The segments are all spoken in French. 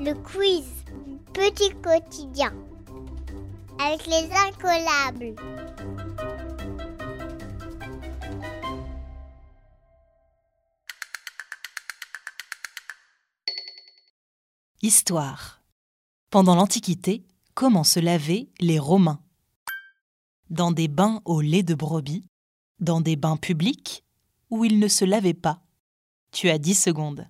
Le quiz Petit quotidien avec les incollables. Histoire. Pendant l'Antiquité, comment se lavaient les Romains? Dans des bains au lait de brebis Dans des bains publics Où ils ne se lavaient pas Tu as 10 secondes.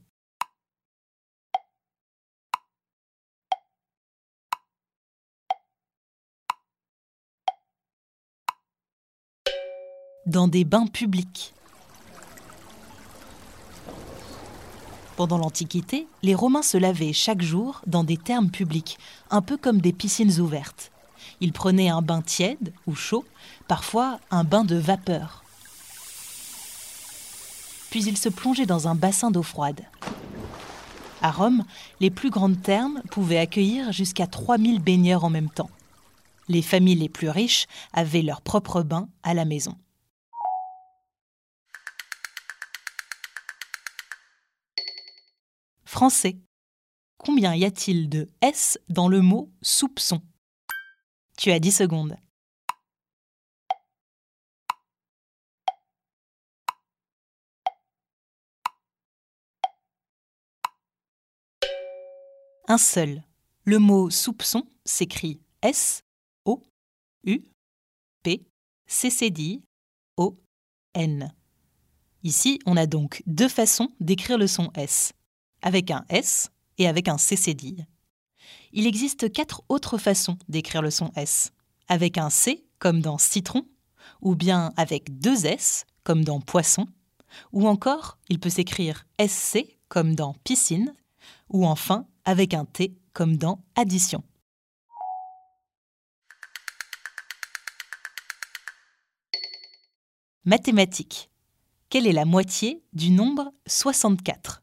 Dans des bains publics Pendant l'Antiquité, les Romains se lavaient chaque jour dans des thermes publics, un peu comme des piscines ouvertes. Ils prenaient un bain tiède ou chaud, parfois un bain de vapeur. Puis ils se plongeaient dans un bassin d'eau froide. À Rome, les plus grandes thermes pouvaient accueillir jusqu'à 3000 baigneurs en même temps. Les familles les plus riches avaient leur propre bain à la maison. Français. Combien y a-t-il de S dans le mot soupçon? Tu as 10 secondes. Un seul. Le mot soupçon s'écrit S O U P C C D O N. Ici, on a donc deux façons d'écrire le son S avec un S et avec un CCD. Il existe quatre autres façons d'écrire le son S. Avec un C, comme dans citron, ou bien avec deux S, comme dans poisson, ou encore il peut s'écrire SC, comme dans piscine, ou enfin avec un T, comme dans addition. Mathématiques. Quelle est la moitié du nombre 64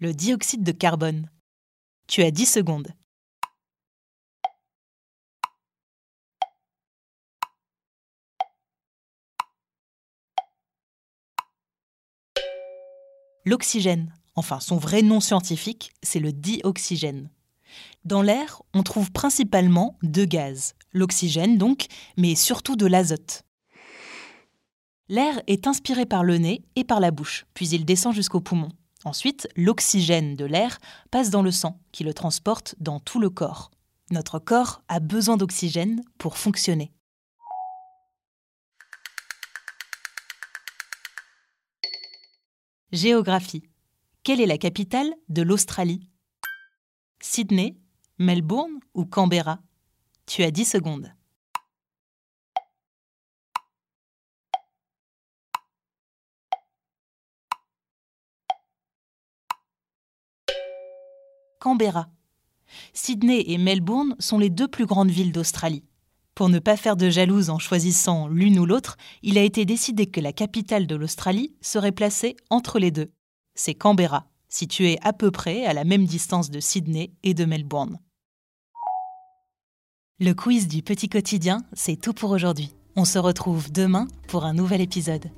le dioxyde de carbone. Tu as 10 secondes. L'oxygène, enfin son vrai nom scientifique, c'est le dioxygène. Dans l'air, on trouve principalement deux gaz, l'oxygène donc, mais surtout de l'azote. L'air est inspiré par le nez et par la bouche, puis il descend jusqu'aux poumons. Ensuite, l'oxygène de l'air passe dans le sang, qui le transporte dans tout le corps. Notre corps a besoin d'oxygène pour fonctionner. Géographie. Quelle est la capitale de l'Australie? Sydney, Melbourne ou Canberra? Tu as 10 secondes. Canberra. Sydney et Melbourne sont les deux plus grandes villes d'Australie. Pour ne pas faire de jalouse en choisissant l'une ou l'autre, il a été décidé que la capitale de l'Australie serait placée entre les deux. C'est Canberra, située à peu près à la même distance de Sydney et de Melbourne. Le quiz du petit quotidien, c'est tout pour aujourd'hui. On se retrouve demain pour un nouvel épisode.